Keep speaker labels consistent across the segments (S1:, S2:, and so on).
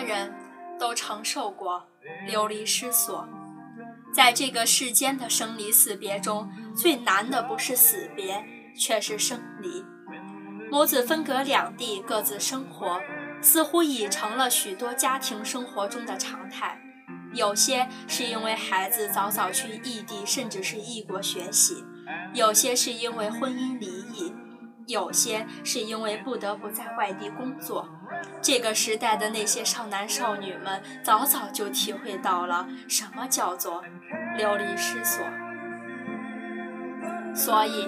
S1: 人都承受过流离失所。在这个世间的生离死别中，最难的不是死别，却是生离。母子分隔两地，各自生活，似乎已成了许多家庭生活中的常态。有些是因为孩子早早去异地，甚至是异国学习；有些是因为婚姻离；有些是因为不得不在外地工作。这个时代的那些少男少女们，早早就体会到了什么叫做流离失所。所以，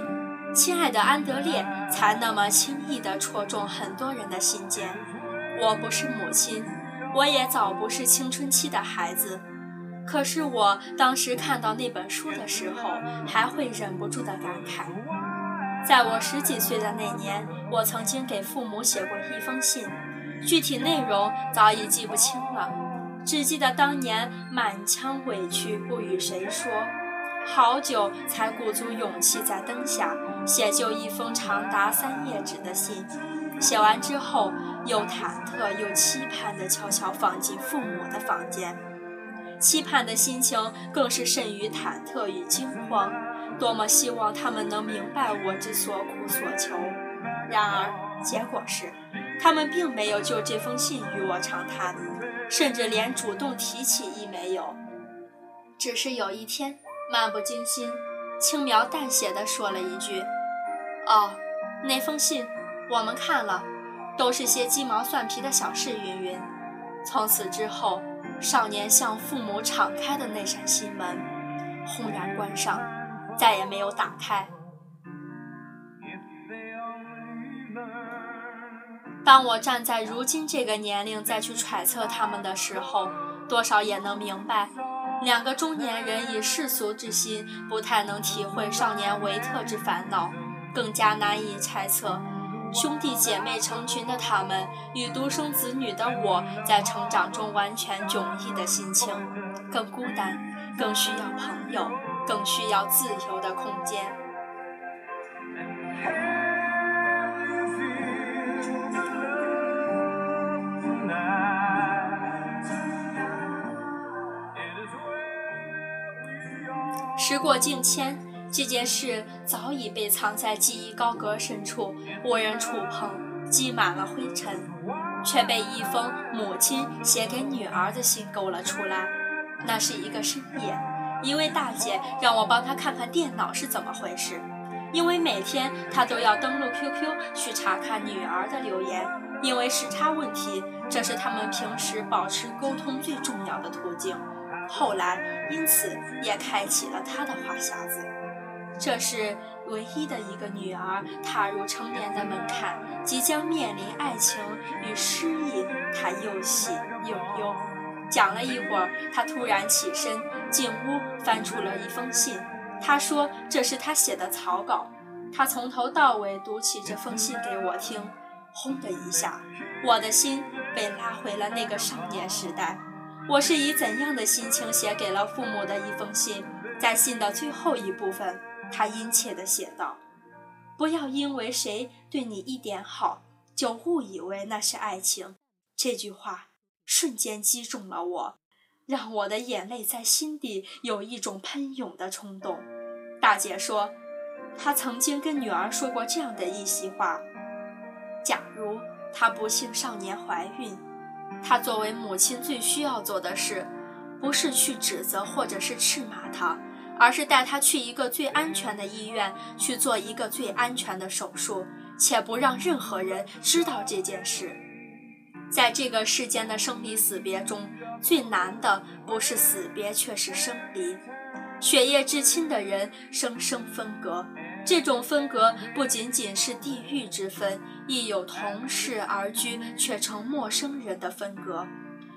S1: 亲爱的安德烈才那么轻易地戳中很多人的心间。我不是母亲。我也早不是青春期的孩子，可是我当时看到那本书的时候，还会忍不住的感慨。在我十几岁的那年，我曾经给父母写过一封信，具体内容早已记不清了，只记得当年满腔委屈不与谁说，好久才鼓足勇气在灯下写就一封长达三页纸的信。写完之后，又忐忑又期盼地悄悄放进父母的房间，期盼的心情更是甚于忐忑与惊慌。多么希望他们能明白我之所苦所求，然而结果是，他们并没有就这封信与我长谈，甚至连主动提起亦没有。只是有一天，漫不经心、轻描淡写地说了一句：“哦，那封信。”我们看了，都是些鸡毛蒜皮的小事，云云。从此之后，少年向父母敞开的那扇心门，轰然关上，再也没有打开。当我站在如今这个年龄再去揣测他们的时候，多少也能明白，两个中年人以世俗之心，不太能体会少年维特之烦恼，更加难以猜测。兄弟姐妹成群的他们，与独生子女的我在成长中完全迥异的心情，更孤单，更需要朋友，更需要自由的空间。时过境迁。这件事早已被藏在记忆高阁深处，无人触碰，积满了灰尘，却被一封母亲写给女儿的信勾了出来。那是一个深夜，一位大姐让我帮她看看电脑是怎么回事，因为每天她都要登录 QQ 去查看女儿的留言，因为时差问题，这是他们平时保持沟通最重要的途径。后来，因此也开启了她的话匣子。这是唯一的一个女儿踏入成年的门槛，即将面临爱情与失意。她又喜又忧。讲了一会儿，他突然起身进屋，翻出了一封信。他说：“这是他写的草稿。”他从头到尾读起这封信给我听。轰的一下，我的心被拉回了那个少年时代。我是以怎样的心情写给了父母的一封信？在信的最后一部分。他殷切地写道：“不要因为谁对你一点好，就误以为那是爱情。”这句话瞬间击中了我，让我的眼泪在心底有一种喷涌的冲动。大姐说，她曾经跟女儿说过这样的一席话：“假如她不幸少年怀孕，她作为母亲最需要做的事，不是去指责或者是斥骂她。”而是带他去一个最安全的医院去做一个最安全的手术，且不让任何人知道这件事。在这个世间的生离死别中，最难的不是死别，却是生离。血液至亲的人生生分隔，这种分隔不仅仅是地域之分，亦有同室而居却成陌生人的分隔。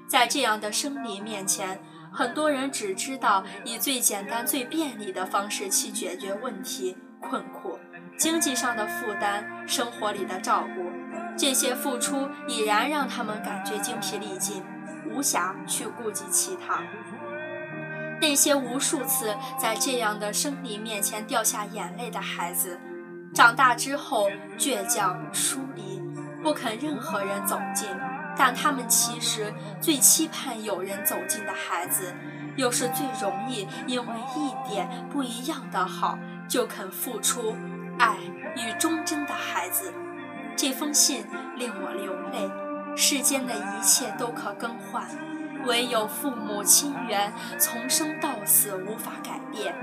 S1: 在这样的生离面前。很多人只知道以最简单、最便利的方式去解决问题、困苦、经济上的负担、生活里的照顾，这些付出已然让他们感觉精疲力尽，无暇去顾及其他。那些无数次在这样的生离面前掉下眼泪的孩子，长大之后倔强疏离，不肯任何人走近，但他们其实最期盼有人走近的孩子，又是最容易因为一点不一样的好就肯付出爱与忠贞的孩子。这封信令我流泪。世间的一切都可更换，唯有父母亲缘从生到死无法改变。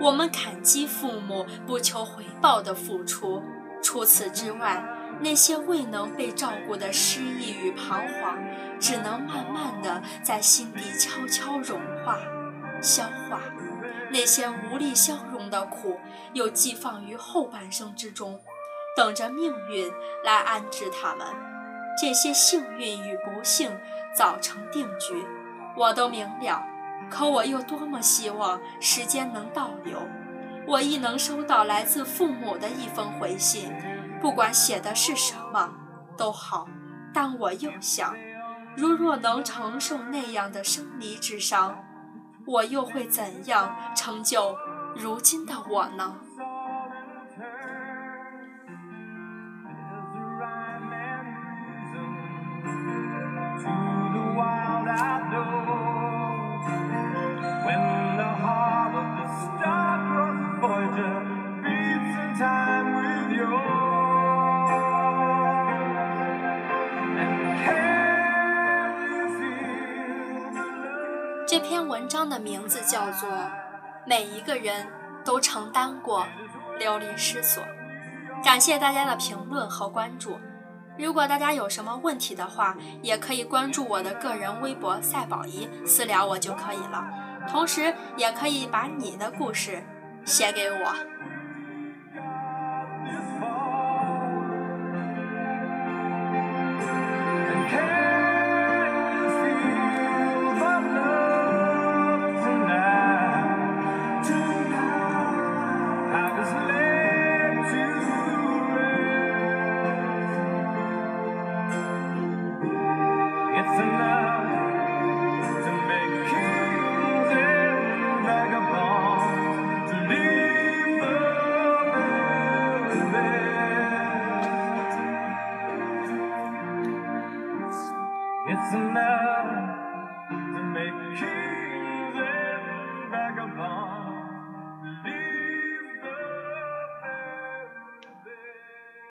S1: 我们感激父母不求回报的付出，除此之外，那些未能被照顾的失意与彷徨，只能慢慢的在心底悄悄融化、消化。那些无力消融的苦，又寄放于后半生之中，等着命运来安置他们。这些幸运与不幸早成定局，我都明了。可我又多么希望时间能倒流，我亦能收到来自父母的一封回信，不管写的是什么都好。但我又想，如若能承受那样的生离之伤，我又会怎样成就如今的我呢？篇文章的名字叫做《每一个人都承担过流离失所》，感谢大家的评论和关注。如果大家有什么问题的话，也可以关注我的个人微博“赛宝仪”私聊我就可以了。同时，也可以把你的故事写给我。
S2: It's enough.